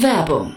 Werbung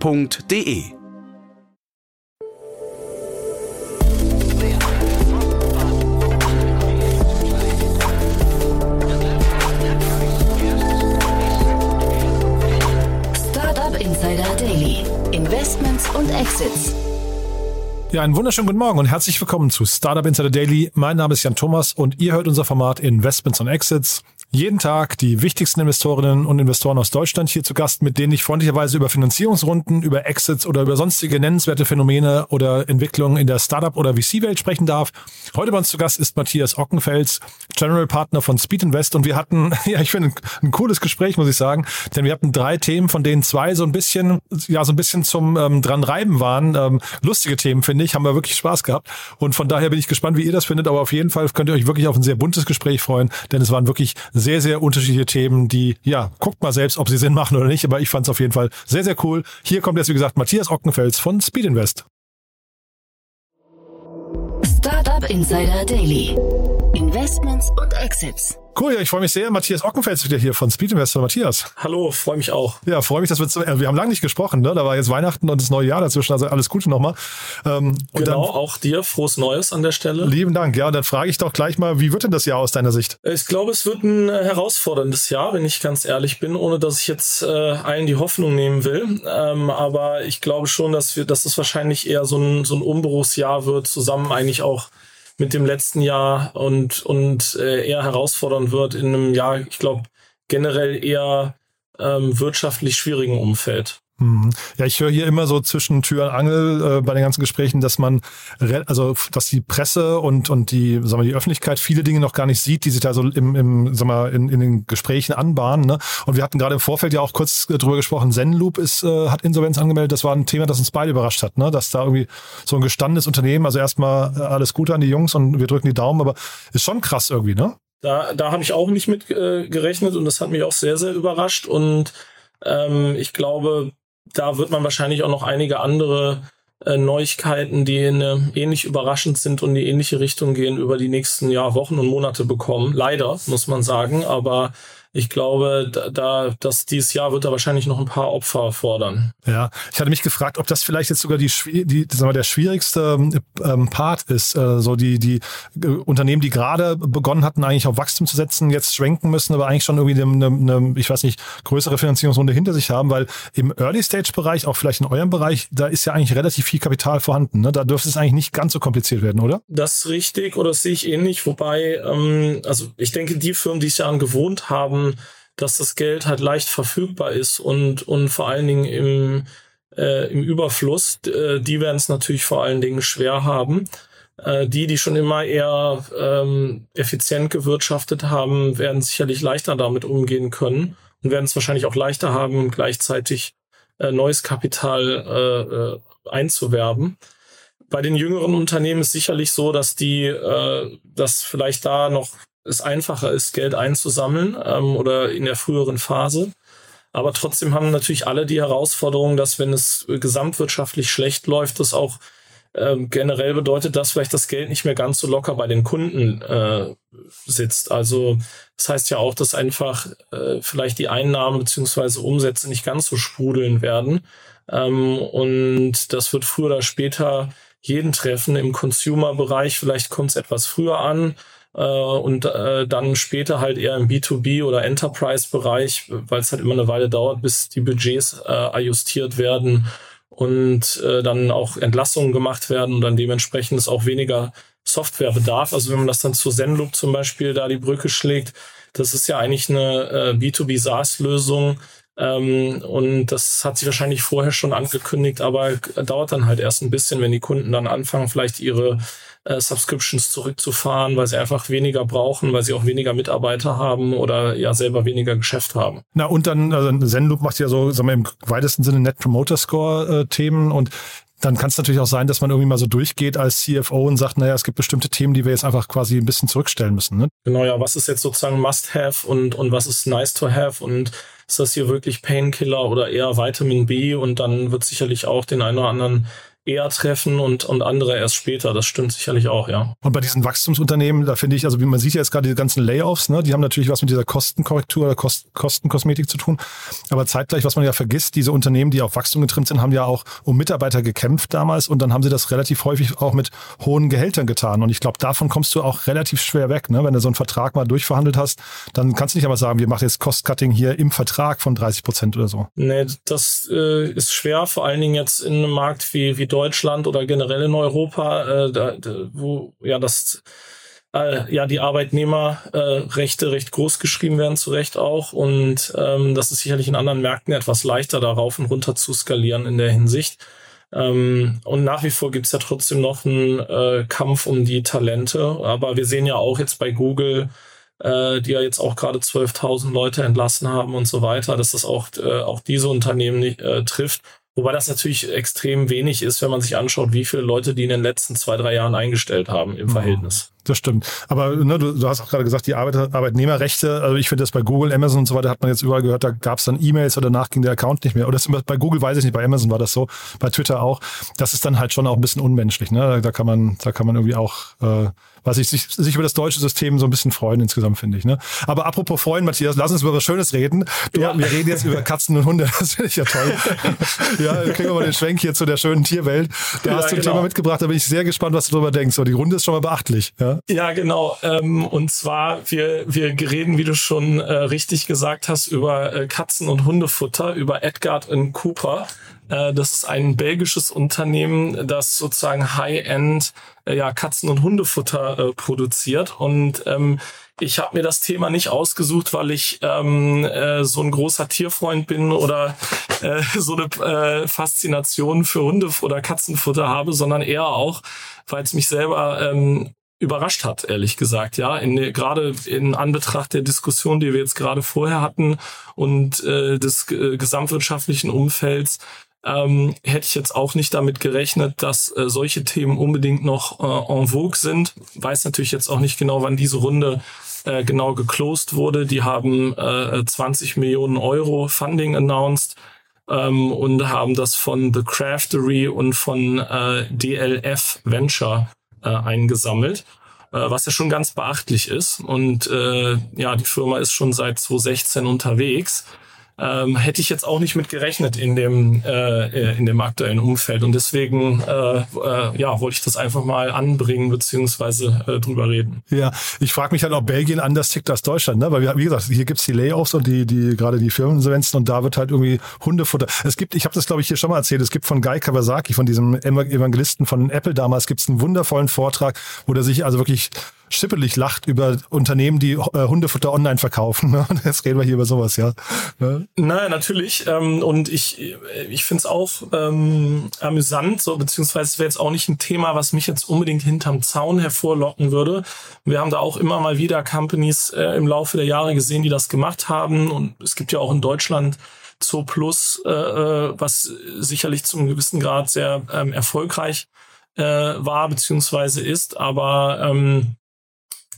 f.de. Startup Insider Daily. Investments und Exits. Ja, einen wunderschönen guten Morgen und herzlich willkommen zu Startup Insider Daily. Mein Name ist Jan Thomas und ihr hört unser Format Investments und Exits. Jeden Tag die wichtigsten Investorinnen und Investoren aus Deutschland hier zu Gast, mit denen ich freundlicherweise über Finanzierungsrunden, über Exits oder über sonstige nennenswerte Phänomene oder Entwicklungen in der Startup- oder VC-Welt sprechen darf. Heute bei uns zu Gast ist Matthias Ockenfels, General Partner von Speed Invest. Und wir hatten, ja, ich finde, ein, cooles Gespräch, muss ich sagen, denn wir hatten drei Themen, von denen zwei so ein bisschen, ja, so ein bisschen zum ähm, dran reiben waren. Ähm, lustige Themen, finde ich, haben wir wirklich Spaß gehabt. Und von daher bin ich gespannt, wie ihr das findet, aber auf jeden Fall könnt ihr euch wirklich auf ein sehr buntes Gespräch freuen, denn es waren wirklich sehr, sehr unterschiedliche Themen, die, ja, guckt mal selbst, ob sie Sinn machen oder nicht, aber ich fand es auf jeden Fall sehr, sehr cool. Hier kommt jetzt, wie gesagt, Matthias Ockenfels von Speed Invest. Startup Insider Daily. Investments und Exits. Cool, ja, ich freue mich sehr. Matthias Ockenfels wieder hier von Speed Investor. Matthias. Hallo, freue mich auch. Ja, freue mich, dass wir, äh, wir haben lange nicht gesprochen, ne? Da war jetzt Weihnachten und das neue Jahr dazwischen, also alles Gute nochmal. Ähm, genau, dann, auch dir frohes Neues an der Stelle. Lieben Dank, ja, und dann frage ich doch gleich mal, wie wird denn das Jahr aus deiner Sicht? Ich glaube, es wird ein herausforderndes Jahr, wenn ich ganz ehrlich bin, ohne dass ich jetzt äh, allen die Hoffnung nehmen will. Ähm, aber ich glaube schon, dass wir, dass es wahrscheinlich eher so ein, so ein Umbruchsjahr wird, zusammen eigentlich auch mit dem letzten Jahr und, und äh, eher herausfordernd wird in einem Jahr, ich glaube, generell eher ähm, wirtschaftlich schwierigen Umfeld. Mhm. Ja, ich höre hier immer so zwischen Tür und Angel äh, bei den ganzen Gesprächen, dass man, also dass die Presse und und die, sagen wir, die Öffentlichkeit viele Dinge noch gar nicht sieht, die sich da so im, im sagen wir, in, in den Gesprächen anbahnen. Ne? Und wir hatten gerade im Vorfeld ja auch kurz drüber gesprochen. Zenloop ist äh, hat Insolvenz angemeldet. Das war ein Thema, das uns beide überrascht hat, ne? Dass da irgendwie so ein gestandenes Unternehmen, also erstmal äh, alles Gute an die Jungs und wir drücken die Daumen, aber ist schon krass irgendwie, ne? Da da habe ich auch nicht mit äh, gerechnet und das hat mich auch sehr sehr überrascht und ähm, ich glaube, da wird man wahrscheinlich auch noch einige andere äh, Neuigkeiten, die in, äh, ähnlich überraschend sind und in die ähnliche Richtung gehen, über die nächsten ja, Wochen und Monate bekommen. Leider, muss man sagen. Aber ich glaube, da, da das dieses Jahr wird da wahrscheinlich noch ein paar Opfer fordern. Ja, ich hatte mich gefragt, ob das vielleicht jetzt sogar die, die sagen wir, der schwierigste ähm, Part ist, äh, so die die äh, Unternehmen, die gerade begonnen hatten, eigentlich auf Wachstum zu setzen, jetzt schwenken müssen, aber eigentlich schon irgendwie eine, eine, ich weiß nicht, größere Finanzierungsrunde hinter sich haben, weil im Early Stage Bereich, auch vielleicht in eurem Bereich, da ist ja eigentlich relativ viel Kapital vorhanden. Ne? Da dürfte es eigentlich nicht ganz so kompliziert werden, oder? Das ist richtig oder das sehe ich ähnlich, wobei, ähm, also ich denke, die Firmen, die es ja an gewohnt haben, dass das Geld halt leicht verfügbar ist und, und vor allen Dingen im, äh, im Überfluss, äh, die werden es natürlich vor allen Dingen schwer haben. Äh, die, die schon immer eher ähm, effizient gewirtschaftet haben, werden sicherlich leichter damit umgehen können und werden es wahrscheinlich auch leichter haben, gleichzeitig äh, neues Kapital äh, äh, einzuwerben. Bei den jüngeren Unternehmen ist sicherlich so, dass die, äh, dass vielleicht da noch es einfacher ist, Geld einzusammeln ähm, oder in der früheren Phase. Aber trotzdem haben natürlich alle die Herausforderung, dass wenn es gesamtwirtschaftlich schlecht läuft, das auch ähm, generell bedeutet, dass vielleicht das Geld nicht mehr ganz so locker bei den Kunden äh, sitzt. Also das heißt ja auch, dass einfach äh, vielleicht die Einnahmen beziehungsweise Umsätze nicht ganz so sprudeln werden. Ähm, und das wird früher oder später jeden treffen im Consumer-Bereich. Vielleicht kommt es etwas früher an äh, und äh, dann später halt eher im B2B oder Enterprise-Bereich, weil es halt immer eine Weile dauert, bis die Budgets äh, ajustiert werden und äh, dann auch Entlassungen gemacht werden und dann dementsprechend ist auch weniger Softwarebedarf. Also wenn man das dann zu Zenloop zum Beispiel da die Brücke schlägt, das ist ja eigentlich eine äh, B2B SaaS-Lösung, ähm, und das hat sich wahrscheinlich vorher schon angekündigt, aber dauert dann halt erst ein bisschen, wenn die Kunden dann anfangen, vielleicht ihre äh, Subscriptions zurückzufahren, weil sie einfach weniger brauchen, weil sie auch weniger Mitarbeiter haben oder ja selber weniger Geschäft haben. Na und dann, also Zenloop macht ja so, sagen wir im weitesten Sinne Net Promoter Score äh, Themen und dann kann es natürlich auch sein, dass man irgendwie mal so durchgeht als CFO und sagt, naja, es gibt bestimmte Themen, die wir jetzt einfach quasi ein bisschen zurückstellen müssen. Ne? Genau, ja, was ist jetzt sozusagen Must-Have und, und was ist Nice-to-Have und ist das hier wirklich Painkiller oder eher Vitamin B und dann wird sicherlich auch den einen oder anderen eher treffen und, und andere erst später. Das stimmt sicherlich auch, ja. Und bei diesen Wachstumsunternehmen, da finde ich, also wie man sieht ja jetzt gerade die ganzen Layoffs, ne, die haben natürlich was mit dieser Kostenkorrektur oder Kost, Kostenkosmetik zu tun. Aber zeitgleich, was man ja vergisst, diese Unternehmen, die auf Wachstum getrimmt sind, haben ja auch um Mitarbeiter gekämpft damals und dann haben sie das relativ häufig auch mit hohen Gehältern getan. Und ich glaube, davon kommst du auch relativ schwer weg. Ne? Wenn du so einen Vertrag mal durchverhandelt hast, dann kannst du nicht aber sagen, wir machen jetzt Cost-Cutting hier im Vertrag von 30 Prozent oder so. Nee, das äh, ist schwer, vor allen Dingen jetzt in einem Markt wie, wie Deutschland oder generell in Europa, äh, da, wo ja das äh, ja die Arbeitnehmerrechte äh, recht groß geschrieben werden, zu Recht auch. Und ähm, das ist sicherlich in anderen Märkten etwas leichter, darauf und runter zu skalieren in der Hinsicht. Ähm, und nach wie vor gibt's ja trotzdem noch einen äh, Kampf um die Talente. Aber wir sehen ja auch jetzt bei Google, äh, die ja jetzt auch gerade 12.000 Leute entlassen haben und so weiter, dass das auch, äh, auch diese Unternehmen nicht, äh, trifft. Wobei das natürlich extrem wenig ist, wenn man sich anschaut, wie viele Leute die in den letzten zwei, drei Jahren eingestellt haben im Verhältnis. Das stimmt. Aber ne, du, du hast auch gerade gesagt, die Arbeit, Arbeitnehmerrechte, also ich finde das bei Google, Amazon und so weiter, hat man jetzt überall gehört, da gab es dann E-Mails oder danach ging der Account nicht mehr. Oder das, bei Google weiß ich nicht, bei Amazon war das so, bei Twitter auch. Das ist dann halt schon auch ein bisschen unmenschlich. Ne? Da kann man, da kann man irgendwie auch äh, was ich sich, sich über das deutsche System so ein bisschen freuen insgesamt, finde ich. Ne? Aber apropos freuen, Matthias, lass uns über was Schönes reden. Du, ja. Wir reden jetzt über Katzen und Hunde, das finde ich ja toll. ja, kriegen wir mal den Schwenk hier zu der schönen Tierwelt. Da ja, hast du ein genau. Thema mitgebracht, da bin ich sehr gespannt, was du darüber denkst. So, die Runde ist schon mal beachtlich. Ja, ja genau. Ähm, und zwar, wir, wir reden, wie du schon äh, richtig gesagt hast, über äh, Katzen- und Hundefutter, über Edgard Cooper. Äh, das ist ein belgisches Unternehmen, das sozusagen High-End äh, ja, Katzen- und Hundefutter äh, produziert. Und ähm, ich habe mir das Thema nicht ausgesucht, weil ich ähm, äh, so ein großer Tierfreund bin oder äh, so eine äh, Faszination für Hunde- oder Katzenfutter habe, sondern eher auch, weil es mich selber ähm, überrascht hat, ehrlich gesagt, ja, in, gerade in Anbetracht der Diskussion, die wir jetzt gerade vorher hatten und äh, des äh, gesamtwirtschaftlichen Umfelds, ähm, hätte ich jetzt auch nicht damit gerechnet, dass äh, solche Themen unbedingt noch äh, en vogue sind. Weiß natürlich jetzt auch nicht genau, wann diese Runde äh, genau geclosed wurde. Die haben äh, 20 Millionen Euro Funding announced ähm, und haben das von The Craftery und von äh, DLF Venture äh, eingesammelt äh, was ja schon ganz beachtlich ist. Und äh, ja, die Firma ist schon seit 2016 unterwegs ähm, hätte ich jetzt auch nicht mit gerechnet in dem, äh, äh, in dem aktuellen Umfeld. Und deswegen äh, äh, ja, wollte ich das einfach mal anbringen beziehungsweise äh, drüber reden. Ja, ich frage mich halt, ob Belgien anders tickt als Deutschland, ne? Weil wir, wie gesagt, hier gibt's die Layoffs und die, die gerade die Firmeninsolvenzen und da wird halt irgendwie Hundefutter. Es gibt, ich habe das glaube ich hier schon mal erzählt, es gibt von Guy Kawasaki, von diesem Evangelisten von Apple damals, gibt's einen wundervollen Vortrag, wo der sich also wirklich schippelig lacht über Unternehmen, die äh, Hundefutter online verkaufen. Ne? Jetzt reden wir hier über sowas, ja. Ne? Naja, natürlich. Ähm, und ich, ich finde es auch ähm, amüsant, so beziehungsweise es wäre jetzt auch nicht ein Thema, was mich jetzt unbedingt hinterm Zaun hervorlocken würde. Wir haben da auch immer mal wieder Companies äh, im Laufe der Jahre gesehen, die das gemacht haben. Und es gibt ja auch in Deutschland Zo Plus, äh, äh was sicherlich zum gewissen Grad sehr ähm, erfolgreich äh, war beziehungsweise ist. Aber ähm,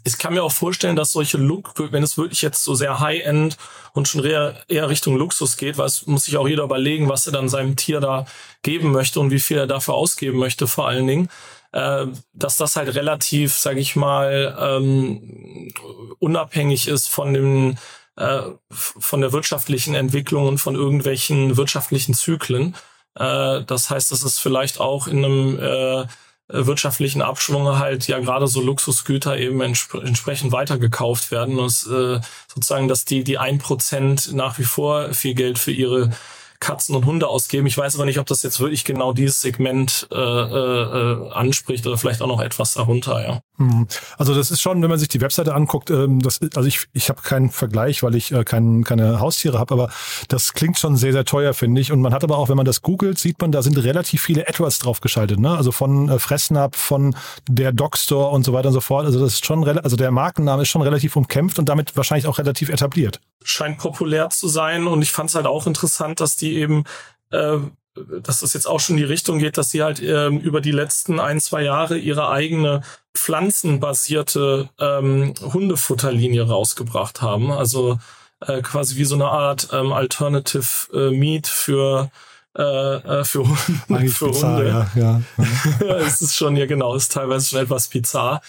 ich kann mir auch vorstellen, dass solche Look, wenn es wirklich jetzt so sehr High-End und schon eher, eher Richtung Luxus geht, weil es muss sich auch jeder überlegen, was er dann seinem Tier da geben möchte und wie viel er dafür ausgeben möchte, vor allen Dingen, äh, dass das halt relativ, sage ich mal, ähm, unabhängig ist von dem äh, von der wirtschaftlichen Entwicklung und von irgendwelchen wirtschaftlichen Zyklen. Äh, das heißt, dass es vielleicht auch in einem äh, wirtschaftlichen Abschwung halt ja gerade so Luxusgüter eben entsp entsprechend weitergekauft werden und es, äh, sozusagen, dass die die ein Prozent nach wie vor viel Geld für ihre Katzen und Hunde ausgeben. Ich weiß aber nicht, ob das jetzt wirklich genau dieses Segment äh, äh, anspricht oder vielleicht auch noch etwas darunter, ja. Hm. Also das ist schon, wenn man sich die Webseite anguckt, ähm, das, also ich, ich habe keinen Vergleich, weil ich äh, kein, keine Haustiere habe, aber das klingt schon sehr, sehr teuer, finde ich. Und man hat aber auch, wenn man das googelt, sieht man, da sind relativ viele AdWords draufgeschaltet, ne? Also von äh, Fressnapf, von der Dogstore und so weiter und so fort. Also das ist schon, also der Markenname ist schon relativ umkämpft und damit wahrscheinlich auch relativ etabliert. Scheint populär zu sein und ich fand es halt auch interessant, dass die eben äh, dass das jetzt auch schon in die Richtung geht, dass sie halt ähm, über die letzten ein, zwei Jahre ihre eigene pflanzenbasierte ähm, Hundefutterlinie rausgebracht haben. Also äh, quasi wie so eine Art ähm, Alternative äh, Meat für äh, äh für, Hunde, für bizarr, Hunde. Ja, ja. es ist schon, ja genau, ist teilweise schon etwas bizarr.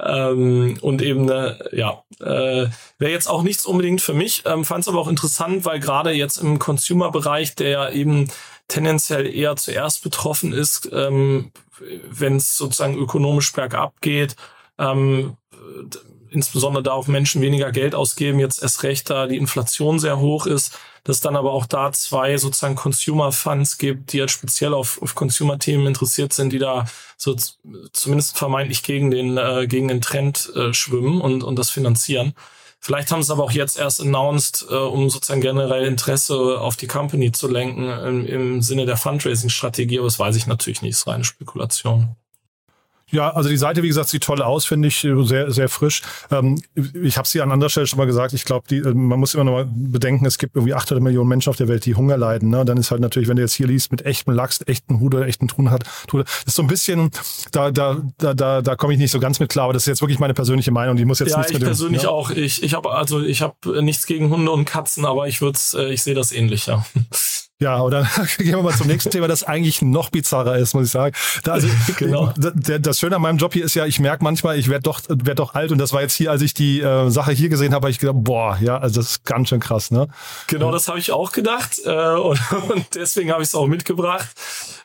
Ähm, und eben, äh, ja, äh, wäre jetzt auch nichts unbedingt für mich, ähm, fand es aber auch interessant, weil gerade jetzt im Consumer-Bereich, der ja eben tendenziell eher zuerst betroffen ist, ähm, wenn es sozusagen ökonomisch bergab geht, ähm, insbesondere da auch Menschen weniger Geld ausgeben, jetzt erst recht, da die Inflation sehr hoch ist, dass dann aber auch da zwei sozusagen Consumer Funds gibt, die jetzt speziell auf, auf Consumer-Themen interessiert sind, die da so zumindest vermeintlich gegen den, äh, gegen den Trend äh, schwimmen und, und das finanzieren. Vielleicht haben sie es aber auch jetzt erst announced, äh, um sozusagen generell Interesse auf die Company zu lenken im, im Sinne der Fundraising-Strategie, aber das weiß ich natürlich nicht, ist reine Spekulation. Ja, also die Seite, wie gesagt, sieht toll aus, finde ich, sehr, sehr frisch. Ähm, ich habe sie an anderer Stelle schon mal gesagt, ich glaube, äh, man muss immer noch mal bedenken, es gibt irgendwie 800 Millionen Menschen auf der Welt, die Hunger leiden. Ne? Dann ist halt natürlich, wenn du jetzt hier liest, mit echtem Lachs, echten Hude, echten Thun hat, Tude, ist so ein bisschen, da, da, da, da, da komme ich nicht so ganz mit klar, aber das ist jetzt wirklich meine persönliche Meinung, die muss jetzt ja, nichts ich mit dem, persönlich ja? auch. Ich, ich habe also ich habe nichts gegen Hunde und Katzen, aber ich würde, äh, ich sehe das ähnlich, ja. Ja, oder gehen wir mal zum nächsten Thema, das eigentlich noch bizarrer ist, muss ich sagen. Da, also, genau. Das Schöne an meinem Job hier ist ja, ich merke manchmal, ich werde doch, werd doch alt und das war jetzt hier, als ich die äh, Sache hier gesehen habe, habe ich gedacht, boah, ja, also das ist ganz schön krass, ne? Genau, das habe ich auch gedacht äh, und, und deswegen habe ich es auch mitgebracht.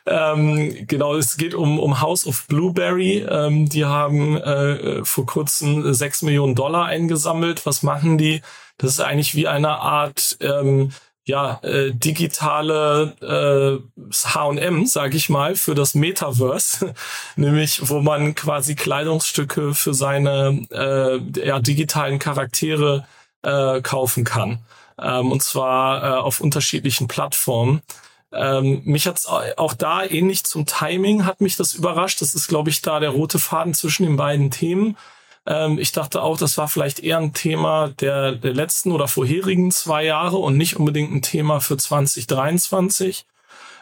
Ähm, genau, es geht um, um House of Blueberry. Ähm, die haben äh, vor kurzem sechs Millionen Dollar eingesammelt. Was machen die? Das ist eigentlich wie eine Art ähm, ja, äh, digitale äh, H&M, sage ich mal, für das Metaverse, nämlich wo man quasi Kleidungsstücke für seine äh, ja, digitalen Charaktere äh, kaufen kann. Ähm, und zwar äh, auf unterschiedlichen Plattformen. Ähm, mich hat's auch da ähnlich zum Timing hat mich das überrascht. Das ist, glaube ich, da der rote Faden zwischen den beiden Themen. Ähm, ich dachte auch, das war vielleicht eher ein Thema der, der letzten oder vorherigen zwei Jahre und nicht unbedingt ein Thema für 2023.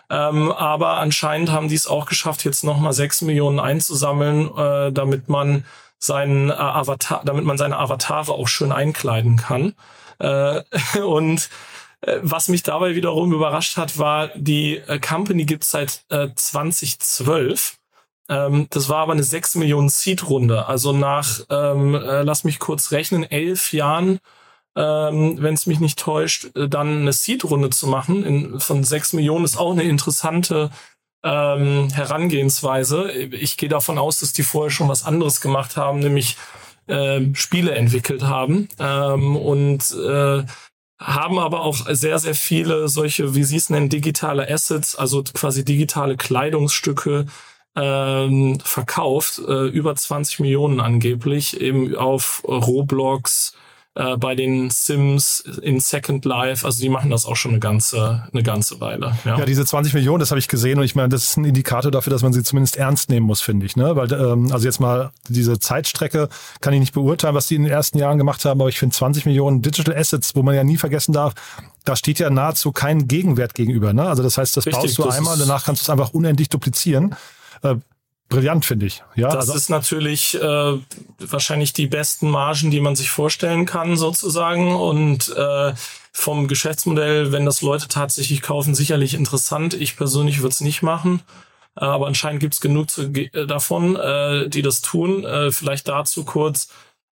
Ähm, aber anscheinend haben die es auch geschafft, jetzt nochmal sechs Millionen einzusammeln, äh, damit man seinen äh, Avatar, damit man seine Avatare auch schön einkleiden kann. Äh, und äh, was mich dabei wiederum überrascht hat, war, die äh, Company gibt seit äh, 2012 ähm, das war aber eine 6 Millionen Seed-Runde. Also nach, ähm, äh, lass mich kurz rechnen, elf Jahren, ähm, wenn es mich nicht täuscht, äh, dann eine Seed-Runde zu machen in, von 6 Millionen ist auch eine interessante ähm, Herangehensweise. Ich gehe davon aus, dass die vorher schon was anderes gemacht haben, nämlich äh, Spiele entwickelt haben ähm, und äh, haben aber auch sehr, sehr viele solche, wie Sie es nennen, digitale Assets, also quasi digitale Kleidungsstücke, ähm, verkauft, äh, über 20 Millionen angeblich, eben auf Roblox, äh, bei den Sims in Second Life, also die machen das auch schon eine ganze, eine ganze Weile. Ja, ja diese 20 Millionen, das habe ich gesehen und ich meine, das ist ein Indikator dafür, dass man sie zumindest ernst nehmen muss, finde ich. Ne? Weil, ähm, also jetzt mal diese Zeitstrecke kann ich nicht beurteilen, was die in den ersten Jahren gemacht haben, aber ich finde 20 Millionen Digital Assets, wo man ja nie vergessen darf, da steht ja nahezu kein Gegenwert gegenüber. Ne? Also das heißt, das Richtig, baust du einmal, danach kannst du es einfach unendlich duplizieren äh, brillant, finde ich. Ja, das also, ist natürlich äh, wahrscheinlich die besten Margen, die man sich vorstellen kann, sozusagen. Und äh, vom Geschäftsmodell, wenn das Leute tatsächlich kaufen, sicherlich interessant. Ich persönlich würde es nicht machen. Aber anscheinend gibt es genug zu, äh, davon, äh, die das tun. Äh, vielleicht dazu kurz.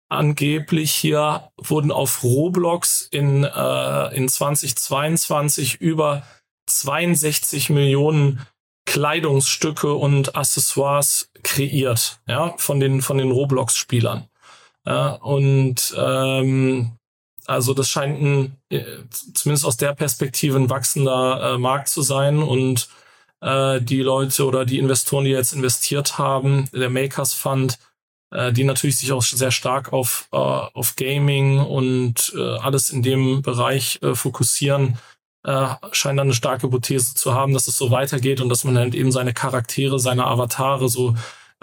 Angeblich hier wurden auf Roblox in, äh, in 2022 über 62 Millionen Kleidungsstücke und Accessoires kreiert, ja, von den von den Roblox-Spielern. Ja, und ähm, also das scheint ein, äh, zumindest aus der Perspektive ein wachsender äh, Markt zu sein und äh, die Leute oder die Investoren, die jetzt investiert haben, der Makers Fund, äh, die natürlich sich auch sehr stark auf, äh, auf Gaming und äh, alles in dem Bereich äh, fokussieren, äh, scheinen dann eine starke Hypothese zu haben, dass es so weitergeht und dass man halt eben seine Charaktere, seine Avatare so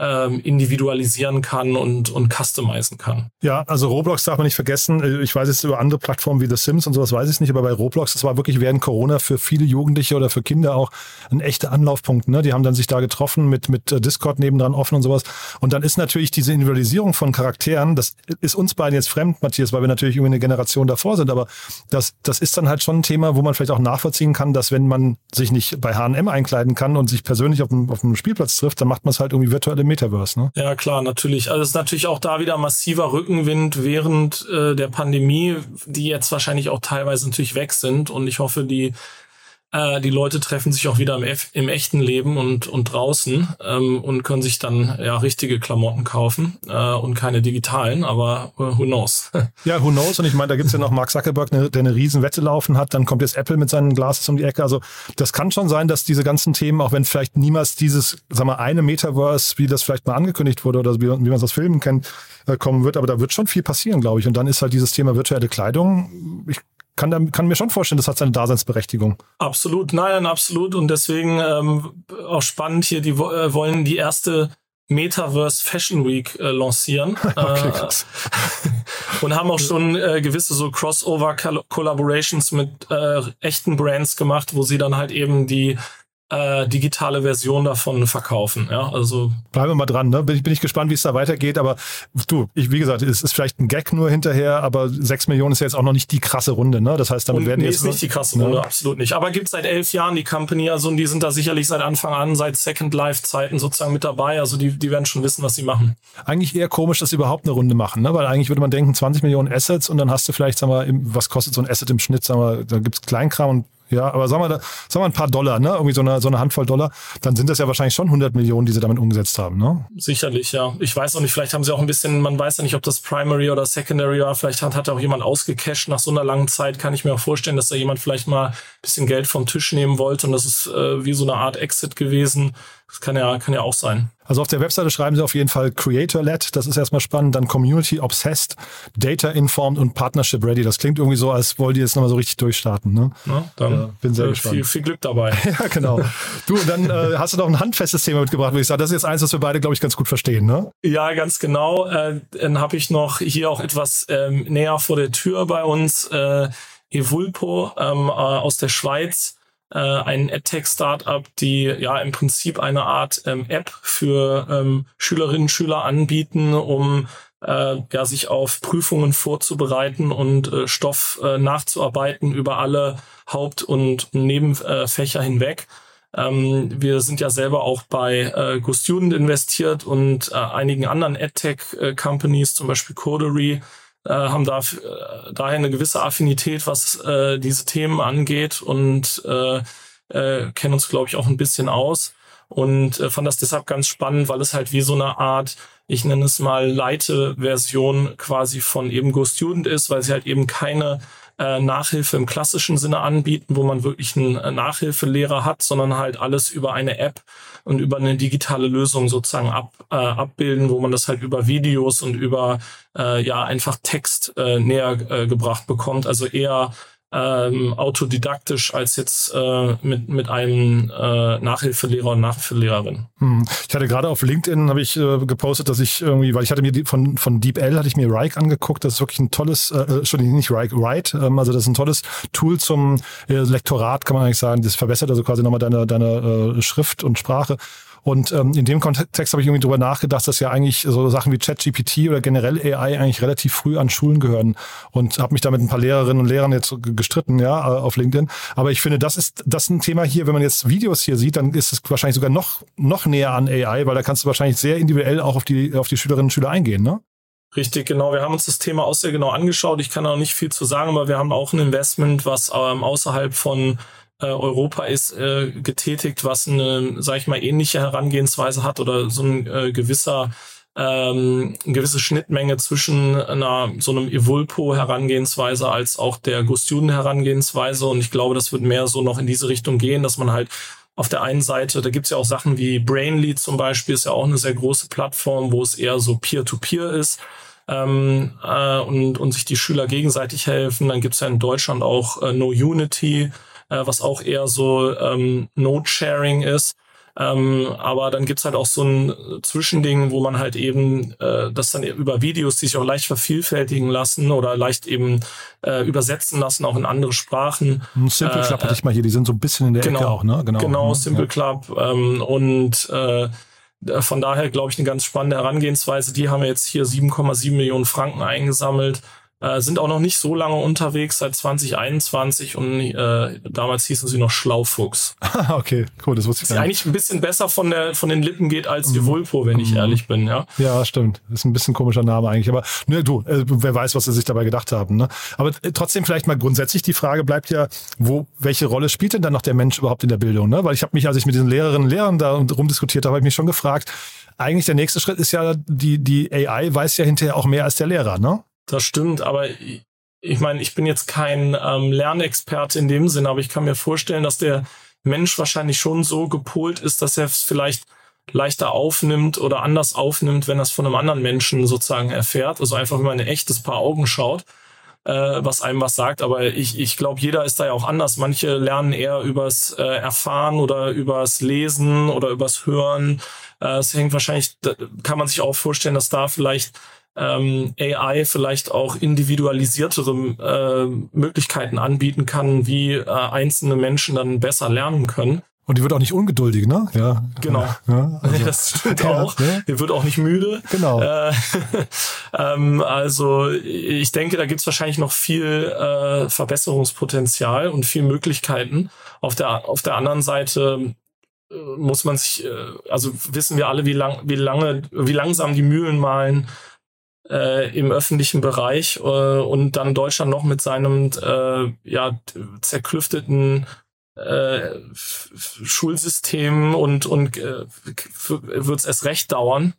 ähm, individualisieren kann und, und customizen kann. Ja, also Roblox darf man nicht vergessen. Äh, ich weiß jetzt über andere Plattformen wie The Sims und sowas weiß ich nicht, aber bei Roblox, das war wirklich während Corona für viele Jugendliche oder für Kinder auch ein echter Anlaufpunkt. Ne? Die haben dann sich da getroffen mit, mit äh, Discord nebendran offen und sowas. Und dann ist natürlich diese Individualisierung von Charakteren, das ist uns beiden jetzt fremd, Matthias, weil wir natürlich irgendwie eine Generation davor sind, aber das, das ist dann halt schon ein Thema, wo man vielleicht auch nachvollziehen kann, dass wenn man sich nicht bei H&M einkleiden kann und sich persönlich auf dem, auf dem Spielplatz trifft, dann macht man es halt irgendwie virtuelle Metaverse, ne? Ja, klar, natürlich. Also es ist natürlich auch da wieder massiver Rückenwind während äh, der Pandemie, die jetzt wahrscheinlich auch teilweise natürlich weg sind. Und ich hoffe, die äh, die Leute treffen sich auch wieder im, im echten Leben und, und draußen ähm, und können sich dann ja richtige Klamotten kaufen äh, und keine digitalen, aber äh, who knows. ja, who knows? Und ich meine, da gibt's ja noch Mark Zuckerberg, der eine riesen Wette laufen hat, dann kommt jetzt Apple mit seinen Glasses um die Ecke. Also das kann schon sein, dass diese ganzen Themen, auch wenn vielleicht niemals dieses, sag mal, eine Metaverse, wie das vielleicht mal angekündigt wurde oder wie, wie man es aus Filmen kennt, äh, kommen wird, aber da wird schon viel passieren, glaube ich. Und dann ist halt dieses Thema virtuelle Kleidung, ich kann, kann mir schon vorstellen, das hat seine Daseinsberechtigung. Absolut, nein, absolut. Und deswegen ähm, auch spannend hier, die äh, wollen die erste Metaverse Fashion Week äh, lancieren okay, äh, und haben auch schon äh, gewisse so Crossover Collaborations mit äh, echten Brands gemacht, wo sie dann halt eben die äh, digitale Version davon verkaufen. Ja, also bleiben wir mal dran. Ne? Bin ich bin ich gespannt, wie es da weitergeht. Aber du, ich wie gesagt, es ist vielleicht ein Gag nur hinterher, aber sechs Millionen ist ja jetzt auch noch nicht die krasse Runde. Ne? Das heißt, damit und, werden nee, jetzt ist nicht die krasse Runde, ne? absolut nicht. Aber gibt seit elf Jahren die Company, also und die sind da sicherlich seit Anfang an, seit Second Life Zeiten sozusagen mit dabei. Also die die werden schon wissen, was sie machen. Eigentlich eher komisch, dass sie überhaupt eine Runde machen, ne? weil eigentlich würde man denken 20 Millionen Assets und dann hast du vielleicht, sagen wir, was kostet so ein Asset im Schnitt? Sagen wir, da gibt's Kleinkram und ja, aber sagen wir, sagen wir ein paar Dollar, ne? Irgendwie so eine, so eine Handvoll Dollar, dann sind das ja wahrscheinlich schon 100 Millionen, die sie damit umgesetzt haben, ne? Sicherlich, ja. Ich weiß auch nicht, vielleicht haben sie auch ein bisschen, man weiß ja nicht, ob das Primary oder Secondary war, vielleicht hat, hat auch jemand ausgecasht nach so einer langen Zeit, kann ich mir auch vorstellen, dass da jemand vielleicht mal ein bisschen Geld vom Tisch nehmen wollte und das ist äh, wie so eine Art Exit gewesen. Das kann ja, kann ja auch sein. Also auf der Webseite schreiben sie auf jeden Fall Creator-led, das ist erstmal spannend, dann Community Obsessed, Data Informed und Partnership Ready. Das klingt irgendwie so, als wollt ihr jetzt nochmal so richtig durchstarten. Ne? Na, dann ja, bin sehr äh, gespannt. Viel, viel Glück dabei. ja, genau. Du, dann äh, hast du noch ein handfestes Thema mitgebracht, würde ich sagen. Das ist jetzt eins, was wir beide, glaube ich, ganz gut verstehen, ne? Ja, ganz genau. Äh, dann habe ich noch hier auch etwas ähm, näher vor der Tür bei uns. Äh, Evulpo ähm, äh, aus der Schweiz äh, ein EdTech-Startup, die ja im Prinzip eine Art ähm, App für ähm, Schülerinnen und Schüler anbieten, um äh, ja, sich auf Prüfungen vorzubereiten und äh, Stoff äh, nachzuarbeiten über alle Haupt- und Nebenfächer hinweg. Ähm, wir sind ja selber auch bei äh, GoStudent investiert und äh, einigen anderen EdTech-Companies, zum Beispiel Codery, äh, haben da, äh, daher eine gewisse Affinität, was äh, diese Themen angeht und äh, äh, kennen uns, glaube ich, auch ein bisschen aus und äh, fand das deshalb ganz spannend, weil es halt wie so eine Art, ich nenne es mal Leite-Version quasi von eben Go Student ist, weil sie halt eben keine äh, Nachhilfe im klassischen Sinne anbieten, wo man wirklich einen äh, Nachhilfelehrer hat, sondern halt alles über eine App und über eine digitale Lösung sozusagen ab, äh, abbilden, wo man das halt über Videos und über äh, ja einfach Text äh, näher äh, gebracht bekommt. Also eher ähm, autodidaktisch als jetzt äh, mit mit einem äh, Nachhilfelehrer und Nachhilfelehrerin. Hm. Ich hatte gerade auf LinkedIn habe ich äh, gepostet, dass ich irgendwie, weil ich hatte mir die, von von DeepL hatte ich mir Rike angeguckt. Das ist wirklich ein tolles, äh, Entschuldigung, nicht Rike, Write. Ähm, also das ist ein tolles Tool zum äh, Lektorat, kann man eigentlich sagen. Das verbessert also quasi nochmal deine deine äh, Schrift und Sprache. Und ähm, in dem Kontext habe ich irgendwie drüber nachgedacht, dass ja eigentlich so Sachen wie ChatGPT oder generell AI eigentlich relativ früh an Schulen gehören und habe mich da mit ein paar Lehrerinnen und Lehrern jetzt gestritten, ja, äh, auf LinkedIn. Aber ich finde, das ist das ist ein Thema hier, wenn man jetzt Videos hier sieht, dann ist es wahrscheinlich sogar noch noch näher an AI, weil da kannst du wahrscheinlich sehr individuell auch auf die auf die Schülerinnen und Schüler eingehen, ne? Richtig, genau. Wir haben uns das Thema auch sehr genau angeschaut. Ich kann auch nicht viel zu sagen, aber wir haben auch ein Investment, was ähm, außerhalb von äh, Europa ist äh, getätigt, was eine, sag ich mal, ähnliche Herangehensweise hat oder so ein äh, gewisser ähm, eine gewisse Schnittmenge zwischen einer so einem Evulpo Herangehensweise als auch der GoStudent Herangehensweise und ich glaube, das wird mehr so noch in diese Richtung gehen, dass man halt auf der einen Seite, da gibt's ja auch Sachen wie Brainly zum Beispiel, ist ja auch eine sehr große Plattform, wo es eher so Peer-to-Peer -Peer ist ähm, äh, und, und sich die Schüler gegenseitig helfen. Dann gibt's ja in Deutschland auch äh, No Unity, äh, was auch eher so ähm, Note-Sharing ist. Ähm, aber dann gibt's halt auch so ein Zwischending, wo man halt eben äh, das dann über Videos, die sich auch leicht vervielfältigen lassen oder leicht eben äh, übersetzen lassen, auch in andere Sprachen. Simple Club äh, hatte ich mal hier, die sind so ein bisschen in der genau, Ecke auch, ne? Genau, genau mhm, Simple ja. Club. Ähm, und äh, von daher glaube ich eine ganz spannende Herangehensweise. Die haben jetzt hier 7,7 Millionen Franken eingesammelt äh, sind auch noch nicht so lange unterwegs, seit 2021 und äh, damals hießen sie noch Schlaufuchs. okay, cool, das wusste ich nicht. eigentlich ein bisschen besser von der von den Lippen geht als mhm. Vulpo, wenn ich mhm. ehrlich bin, ja. Ja, stimmt. ist ein bisschen komischer Name eigentlich, aber ne, du, äh, wer weiß, was sie sich dabei gedacht haben, ne? Aber äh, trotzdem vielleicht mal grundsätzlich die Frage bleibt ja, wo welche Rolle spielt denn dann noch der Mensch überhaupt in der Bildung, ne? Weil ich habe mich, als ich mit diesen Lehrerinnen und Lehrern da rumdiskutiert habe, habe ich mich schon gefragt, eigentlich der nächste Schritt ist ja, die, die AI weiß ja hinterher auch mehr als der Lehrer, ne? Das stimmt, aber ich meine, ich bin jetzt kein ähm, Lernexperte in dem Sinn, aber ich kann mir vorstellen, dass der Mensch wahrscheinlich schon so gepolt ist, dass er es vielleicht leichter aufnimmt oder anders aufnimmt, wenn er es von einem anderen Menschen sozusagen erfährt. Also einfach, wenn man ein echtes Paar Augen schaut, äh, was einem was sagt. Aber ich, ich glaube, jeder ist da ja auch anders. Manche lernen eher übers äh, Erfahren oder übers Lesen oder übers Hören. Äh, es hängt wahrscheinlich, kann man sich auch vorstellen, dass da vielleicht ähm, AI vielleicht auch individualisiertere äh, Möglichkeiten anbieten kann, wie äh, einzelne Menschen dann besser lernen können. Und die wird auch nicht ungeduldig, ne? Ja. Genau. Ja, also, das stimmt ja, auch. Ne? Die wird auch nicht müde. Genau. Äh, ähm, also ich denke, da gibt's wahrscheinlich noch viel äh, Verbesserungspotenzial und viel Möglichkeiten. Auf der, auf der anderen Seite äh, muss man sich, äh, also wissen wir alle, wie lang, wie lange, wie langsam die Mühlen malen, äh, im öffentlichen Bereich äh, und dann Deutschland noch mit seinem äh, ja zerklüfteten äh, Schulsystem und und äh, wird es erst recht dauern.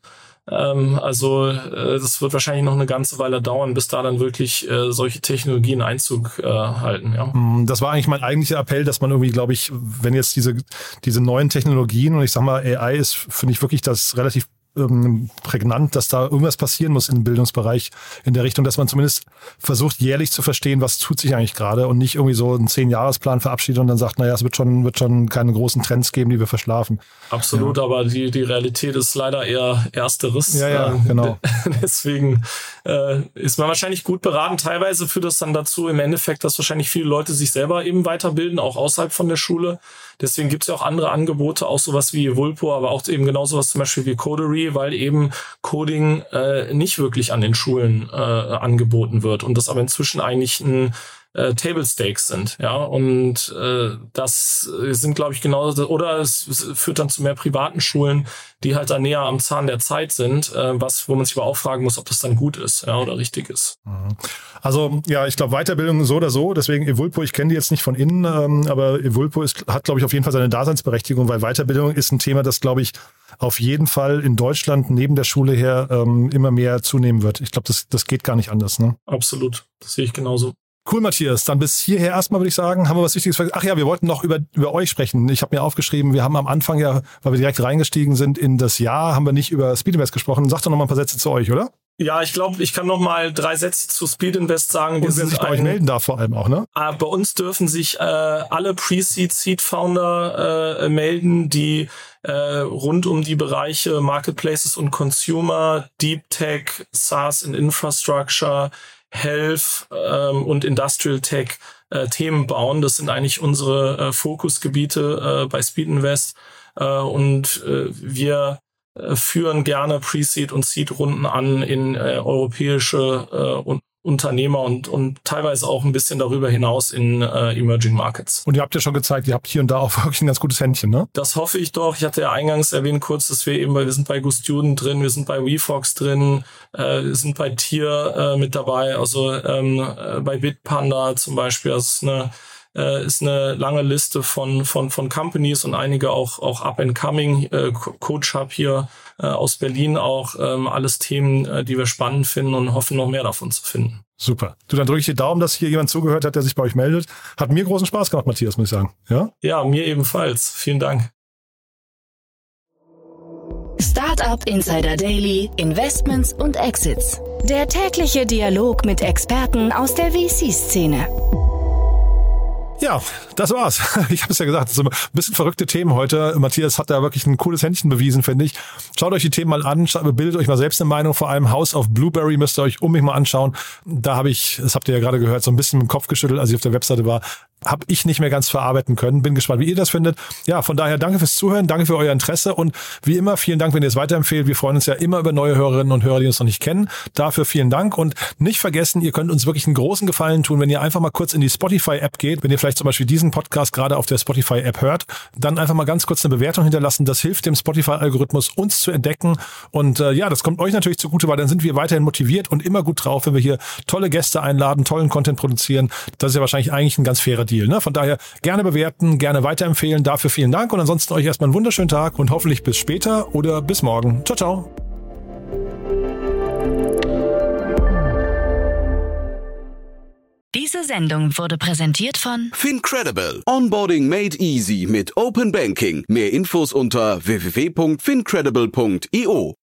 Ähm, also äh, das wird wahrscheinlich noch eine ganze Weile dauern, bis da dann wirklich äh, solche Technologien Einzug äh, halten. Ja. Mm, das war eigentlich mein eigentlicher Appell, dass man irgendwie, glaube ich, wenn jetzt diese diese neuen Technologien und ich sag mal AI ist, finde ich wirklich das relativ ähm, prägnant, dass da irgendwas passieren muss im Bildungsbereich in der Richtung, dass man zumindest versucht, jährlich zu verstehen, was tut sich eigentlich gerade und nicht irgendwie so einen Zehn-Jahres-Plan verabschiedet und dann sagt, naja, es wird schon, wird schon keine großen Trends geben, die wir verschlafen. Absolut, ja. aber die, die Realität ist leider eher ersteres. Ja, ja, ähm, genau. Deswegen äh, ist man wahrscheinlich gut beraten. Teilweise führt das dann dazu im Endeffekt, dass wahrscheinlich viele Leute sich selber eben weiterbilden, auch außerhalb von der Schule. Deswegen gibt es ja auch andere Angebote, auch sowas wie Vulpo, aber auch eben genau sowas zum Beispiel wie Codery, weil eben Coding äh, nicht wirklich an den Schulen äh, angeboten wird und das aber inzwischen eigentlich ein äh, Table Stakes sind, ja und äh, das sind glaube ich genau oder es, es, führt dann zu mehr privaten Schulen, die halt da näher am Zahn der Zeit sind, äh, was wo man sich aber auch fragen muss, ob das dann gut ist, ja oder richtig ist. Mhm. Also ja, ich glaube Weiterbildung so oder so, deswegen Evulpo, ich kenne die jetzt nicht von innen, ähm, aber Evulpo ist, hat glaube ich auf jeden Fall seine Daseinsberechtigung, weil Weiterbildung ist ein Thema, das glaube ich auf jeden Fall in Deutschland neben der Schule her ähm, immer mehr zunehmen wird. Ich glaube, das, das geht gar nicht anders. Ne? Absolut, das sehe ich genauso. Cool, Matthias. Dann bis hierher erstmal würde ich sagen, haben wir was Wichtiges vergessen. Ach ja, wir wollten noch über, über euch sprechen. Ich habe mir aufgeschrieben, wir haben am Anfang ja, weil wir direkt reingestiegen sind in das Jahr, haben wir nicht über Speedinvest gesprochen. Sag doch noch mal ein paar Sätze zu euch, oder? Ja, ich glaube, ich kann noch mal drei Sätze zu Speed Invest sagen. Und wer sich bei ein, euch melden darf vor allem auch, ne? Äh, bei uns dürfen sich äh, alle Pre-Seed Seed Founder äh, melden, die äh, rund um die Bereiche Marketplaces und Consumer, Deep Tech, SaaS and Infrastructure, Health ähm, und Industrial Tech äh, Themen bauen. Das sind eigentlich unsere äh, Fokusgebiete äh, bei Speed Invest. Äh, und äh, wir äh, führen gerne Pre-Seed und Seed-Runden an in äh, europäische äh, und Unternehmer und, und teilweise auch ein bisschen darüber hinaus in äh, Emerging Markets. Und ihr habt ja schon gezeigt, ihr habt hier und da auch wirklich ein ganz gutes Händchen, ne? Das hoffe ich doch. Ich hatte ja eingangs erwähnt kurz, dass wir eben, weil wir sind bei GoStudent drin, wir sind bei WeFox drin, äh, wir sind bei Tier äh, mit dabei, also ähm, äh, bei Bitpanda zum Beispiel, das ist eine äh, ist eine lange Liste von, von, von Companies und einige auch, auch up and coming. Äh, Coach Hub hier äh, aus Berlin auch. Ähm, alles Themen, äh, die wir spannend finden und hoffen, noch mehr davon zu finden. Super. Du, dann drücke ich die Daumen, dass hier jemand zugehört hat, der sich bei euch meldet. Hat mir großen Spaß gemacht, Matthias, muss ich sagen. Ja? Ja, mir ebenfalls. Vielen Dank. Startup Insider Daily, Investments und Exits. Der tägliche Dialog mit Experten aus der VC-Szene. Ja, das war's. Ich habe es ja gesagt, so ein bisschen verrückte Themen heute. Matthias hat da wirklich ein cooles Händchen bewiesen, finde ich. Schaut euch die Themen mal an, bildet euch mal selbst eine Meinung. Vor allem House of Blueberry müsst ihr euch um mich mal anschauen. Da habe ich, das habt ihr ja gerade gehört, so ein bisschen dem Kopf geschüttelt, als ich auf der Webseite war habe ich nicht mehr ganz verarbeiten können. Bin gespannt, wie ihr das findet. Ja, von daher danke fürs Zuhören, danke für euer Interesse und wie immer vielen Dank, wenn ihr es weiterempfehlt. Wir freuen uns ja immer über neue Hörerinnen und Hörer, die uns noch nicht kennen. Dafür vielen Dank und nicht vergessen, ihr könnt uns wirklich einen großen Gefallen tun, wenn ihr einfach mal kurz in die Spotify-App geht. Wenn ihr vielleicht zum Beispiel diesen Podcast gerade auf der Spotify-App hört, dann einfach mal ganz kurz eine Bewertung hinterlassen. Das hilft dem Spotify-Algorithmus, uns zu entdecken. Und äh, ja, das kommt euch natürlich zugute, weil dann sind wir weiterhin motiviert und immer gut drauf, wenn wir hier tolle Gäste einladen, tollen Content produzieren. Das ist ja wahrscheinlich eigentlich ein ganz fairer Deal. Ne? Von daher gerne bewerten, gerne weiterempfehlen. Dafür vielen Dank und ansonsten euch erstmal einen wunderschönen Tag und hoffentlich bis später oder bis morgen. Ciao, ciao. Diese Sendung wurde präsentiert von Fincredible. Onboarding made easy mit Open Banking. Mehr Infos unter www.fincredible.io.